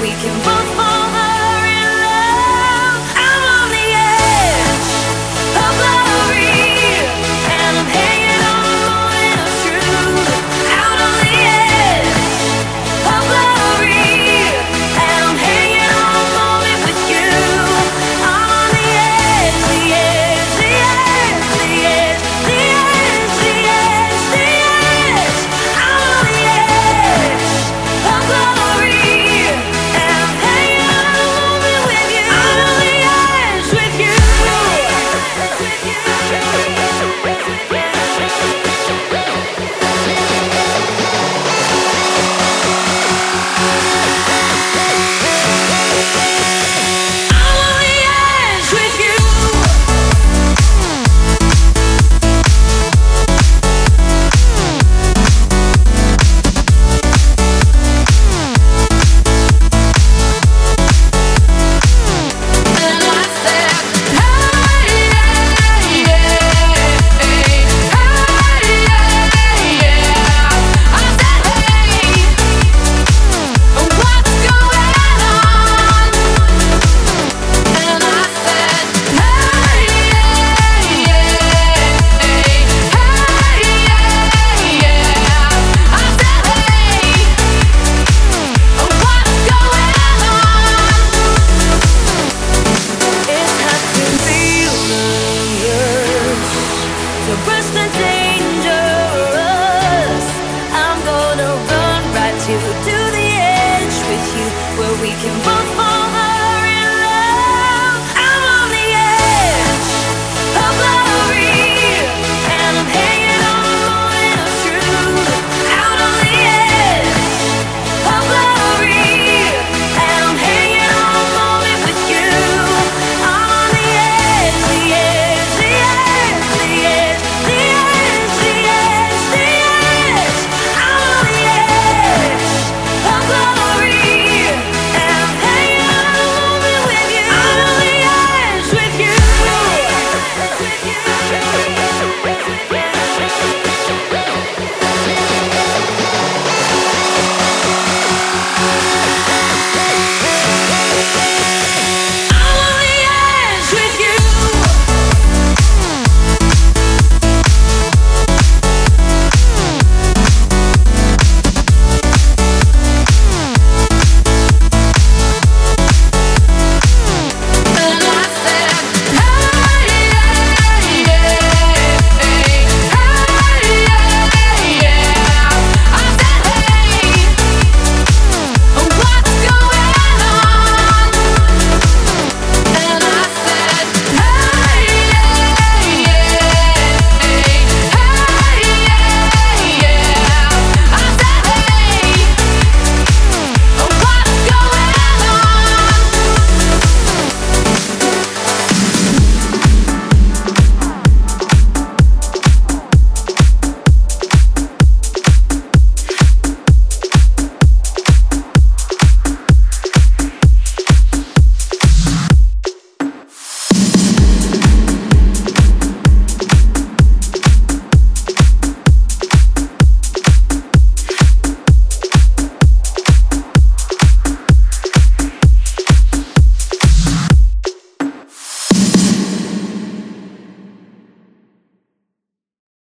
we can